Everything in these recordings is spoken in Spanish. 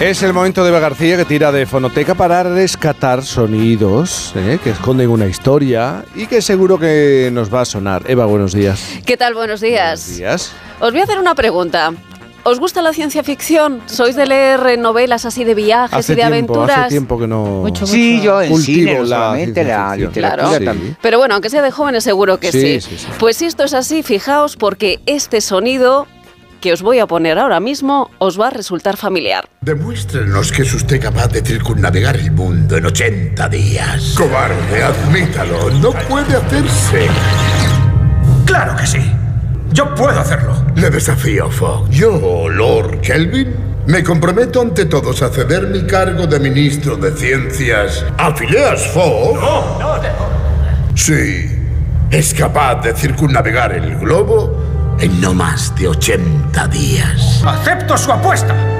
Es el momento de Eva García que tira de fonoteca para rescatar sonidos ¿eh? que esconden una historia y que seguro que nos va a sonar. Eva, buenos días. ¿Qué tal? Buenos días. Buenos días. Os voy a hacer una pregunta. ¿Os gusta la ciencia ficción? ¿Sois de leer novelas así de viajes Hace y de tiempo, aventuras? hace tiempo que no... Mucho, Sí, yo en Cultivo cine, no la solamente literatura Claro. también. Pero bueno, aunque sea de jóvenes, seguro que sí. Sí, sí, sí. Pues si esto es así, fijaos porque este sonido que os voy a poner ahora mismo os va a resultar familiar. Demuéstrenos que es usted capaz de circunnavegar el mundo en 80 días. Cobarde, admítalo. No puede hacerse. ¡Claro que sí! ¡Yo puedo hacerlo! Le desafío, Fogg. Yo, Lord Kelvin, me comprometo ante todos a ceder mi cargo de ministro de Ciencias a Phileas Fogg. ¡No, no! de- Sí, es capaz de circunnavegar el globo en no más de 80 días. ¡Acepto su apuesta!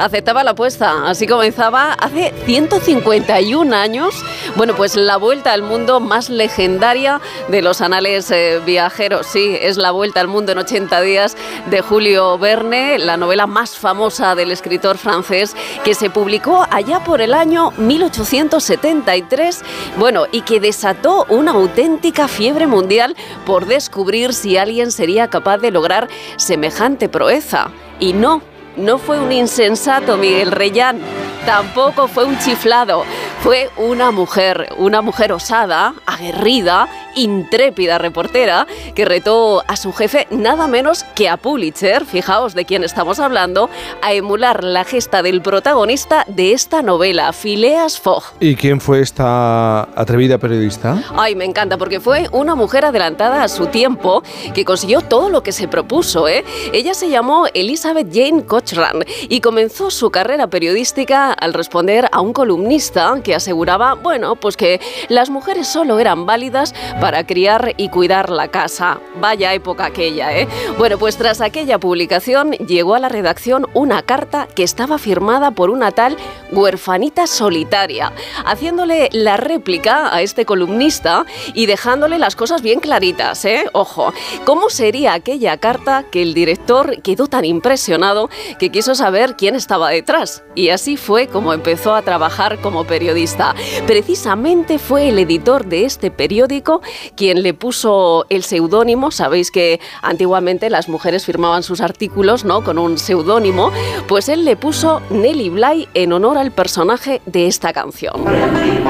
Aceptaba la apuesta. Así comenzaba hace 151 años. Bueno, pues la vuelta al mundo más legendaria de los anales eh, viajeros. Sí, es la vuelta al mundo en 80 días de Julio Verne, la novela más famosa del escritor francés que se publicó allá por el año 1873. Bueno, y que desató una auténtica fiebre mundial por descubrir si alguien sería capaz de lograr semejante proeza. Y no, no fue un insensato Miguel Reyán, tampoco fue un chiflado, fue una mujer, una mujer osada, aguerrida, intrépida reportera que retó a su jefe nada menos que a Pulitzer, fijaos de quién estamos hablando, a emular la gesta del protagonista de esta novela, Phileas Fogg. ¿Y quién fue esta atrevida periodista? Ay, me encanta, porque fue una mujer adelantada a su tiempo que consiguió todo lo que se propuso. ¿eh? Ella se llamó Elizabeth Jane Cochran y comenzó su carrera periodística al responder a un columnista que aseguraba, bueno, pues que las mujeres solo eran válidas para criar y cuidar la casa. Vaya época aquella, ¿eh? Bueno, pues tras aquella publicación llegó a la redacción una carta que estaba firmada por una tal huerfanita solitaria, haciéndole la réplica a este columnista y dejándole las cosas bien claritas, ¿eh? Ojo, ¿cómo sería aquella carta que el director quedó tan impresionado que quiso saber quién estaba detrás? Y así fue como empezó a trabajar como periodista. Precisamente fue el editor de este periódico quien le puso el seudónimo. Sabéis que antiguamente las mujeres firmaban sus artículos ¿no? con un seudónimo. Pues él le puso Nelly Bly en honor al personaje de esta canción. Bueno, Nelly,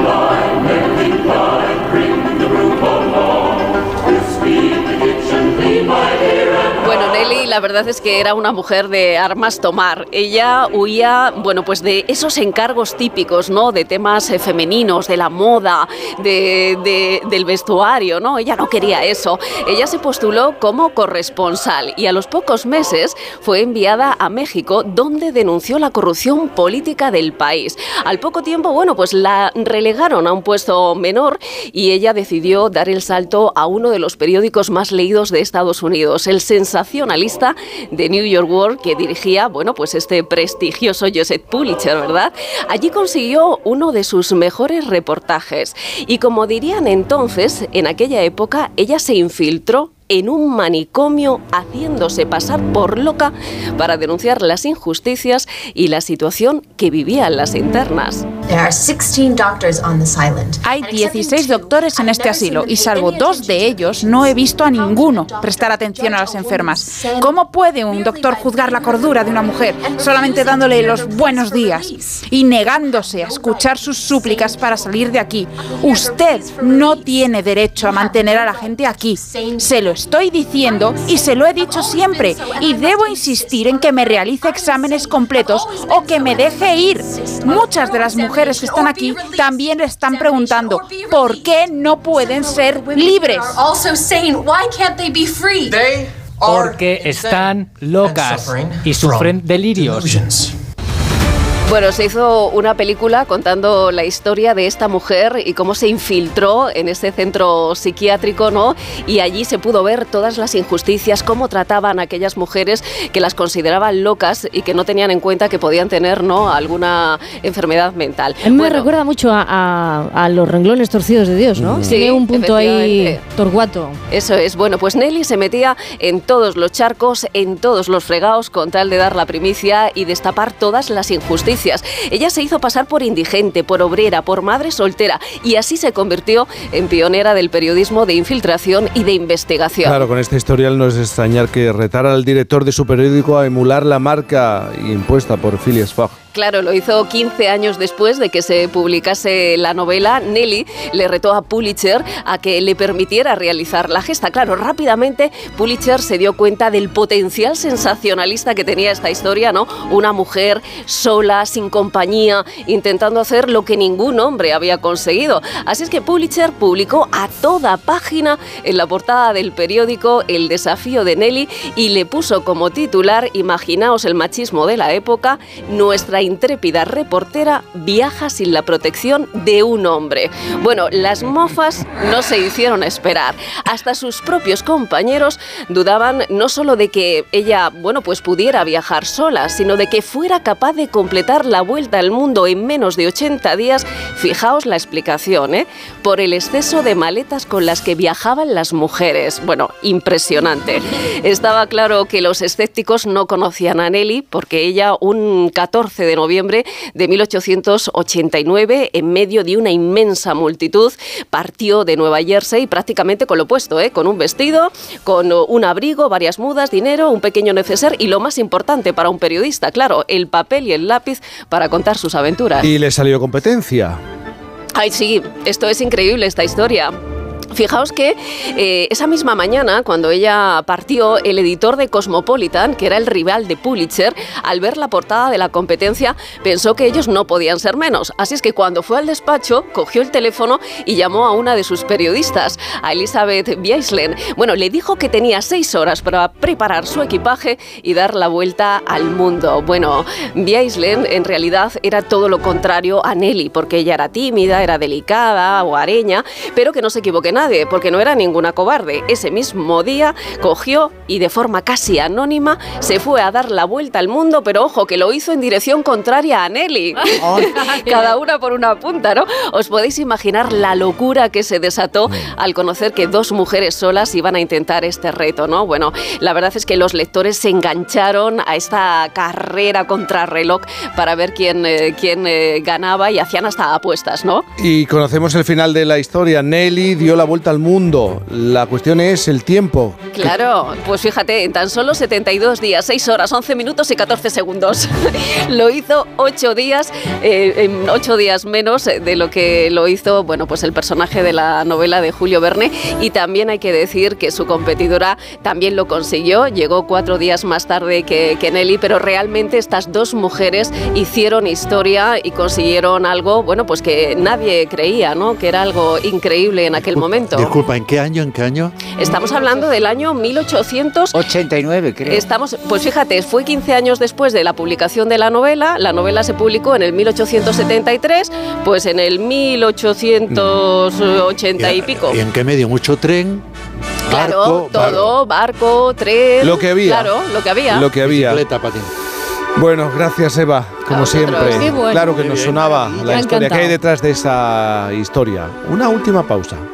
la verdad es que era una mujer de armas tomar. Ella huía, bueno, pues de esos encargos típicos, ¿no? De temas eh, femeninos, de la moda, de, de- del vestuario, ¿no? Ella no quería eso. Ella se postuló como corresponsal y a los pocos meses fue enviada a México, donde denunció la corrupción política del país. Al poco tiempo, bueno, pues la relegaron a un puesto menor y ella decidió dar el salto a uno de los periódicos más leídos de Estados Unidos, el sensacionalista de New York World que dirigía, bueno, pues este prestigioso Joseph Pulitzer, ¿verdad? Allí consiguió uno de sus mejores reportajes y como dirían entonces, en aquella época, ella se infiltró en un manicomio haciéndose pasar por loca para denunciar las injusticias y la situación que vivían las internas. Hay 16 doctores en este asilo y salvo dos de ellos no he visto a ninguno prestar atención a las enfermas. ¿Cómo puede un doctor juzgar la cordura de una mujer solamente dándole los buenos días y negándose a escuchar sus súplicas para salir de aquí? Usted no tiene derecho a mantener a la gente aquí. Se lo estoy diciendo y se lo he dicho siempre y debo insistir en que me realice exámenes completos o que me deje ir. Muchas de las mujeres que están aquí también están preguntando por qué no pueden ser libres. Porque están locas y sufren delirios. Bueno, se hizo una película contando la historia de esta mujer y cómo se infiltró en ese centro psiquiátrico, ¿no? Y allí se pudo ver todas las injusticias, cómo trataban a aquellas mujeres que las consideraban locas y que no tenían en cuenta que podían tener, ¿no? Alguna enfermedad mental. A mí me recuerda mucho a, a- a los renglones torcidos de Dios, ¿no? Sí, Tiene un punto ahí torguato. Eso es. Bueno, pues Nelly se metía en todos los charcos, en todos los fregados, con tal de dar la primicia y destapar todas las injusticias. Ella se hizo pasar por indigente, por obrera, por madre soltera y así se convirtió en pionera del periodismo de infiltración y de investigación. Claro, con esta historial no es extrañar que retara al director de su periódico a emular la marca impuesta por Phileas Fogg. Claro, lo hizo 15 años después de que se publicase la novela. Nelly le retó a Pulitzer a que le permitiera realizar la gesta. Claro, rápidamente Pulitzer se dio cuenta del potencial sensacionalista que tenía esta historia, ¿no? Una mujer sola, sin compañía, intentando hacer lo que ningún hombre había conseguido. Así es que Pulitzer publicó a toda página en la portada del periódico El desafío de Nelly y le puso como titular, imaginaos el machismo de la época, nuestra intrépida reportera viaja sin la protección de un hombre. Bueno, las mofas no se hicieron esperar. Hasta sus propios compañeros dudaban no solo de que ella, bueno, pues pudiera viajar sola, sino de que fuera capaz de completar la vuelta al mundo en menos de 80 días. Fijaos la explicación, ¿eh? Por el exceso de maletas con las que viajaban las mujeres. Bueno, impresionante. Estaba claro que los escépticos no conocían a Nelly porque ella un 14 de noviembre de 1889, en medio de una inmensa multitud, partió de Nueva Jersey prácticamente con lo opuesto, ¿eh? con un vestido, con un abrigo, varias mudas, dinero, un pequeño neceser y lo más importante para un periodista, claro, el papel y el lápiz para contar sus aventuras. Y le salió competencia. Ay, sí, esto es increíble, esta historia. Fijaos que eh, esa misma mañana, cuando ella partió, el editor de Cosmopolitan, que era el rival de Pulitzer, al ver la portada de la competencia, pensó que ellos no podían ser menos. Así es que cuando fue al despacho, cogió el teléfono y llamó a una de sus periodistas, a Elizabeth Bieslen. Bueno, le dijo que tenía seis horas para preparar su equipaje y dar la vuelta al mundo. Bueno, Bieslen en realidad era todo lo contrario a Nelly, porque ella era tímida, era delicada, hogareña, pero que no se equivoque nadie, porque no era ninguna cobarde. Ese mismo día cogió y de forma casi anónima se fue a dar la vuelta al mundo, pero ojo, que lo hizo en dirección contraria a Nelly. Cada una por una punta, ¿no? Os podéis imaginar la locura que se desató al conocer que dos mujeres solas iban a intentar este reto, ¿no? Bueno, la verdad es que los lectores se engancharon a esta carrera contra reloj para ver quién, eh, quién eh, ganaba y hacían hasta apuestas, ¿no? Y conocemos el final de la historia. Nelly dio la vuelta al mundo. La cuestión es el tiempo. Claro, pues fíjate, en tan solo 72 días, 6 horas, 11 minutos y 14 segundos. lo hizo 8 días, eh, en 8 días menos de lo que lo hizo, bueno, pues el personaje de la novela de Julio Verne. Y también hay que decir que su competidora también lo consiguió, llegó 4 días más tarde que, que Nelly, pero realmente estas dos mujeres hicieron historia y consiguieron algo, bueno, pues que nadie creía, ¿no? Que era algo increíble en aquel momento. Disculpa, ¿en qué año? ¿En qué año? Estamos hablando del año 1800. 89, creo. Estamos, pues fíjate, fue 15 años después de la publicación de la novela. La novela se publicó en el 1873, pues en el 1880 y pico. ¿Y en qué medio? ¿Mucho tren? Claro, barco, todo, barco, tren. Lo que había. Claro, lo que había. Lo que había. Bicicleta, patín. Bueno, gracias Eva, como siempre. Bueno. Claro que nos sonaba la historia que hay detrás de esa historia. Una última pausa.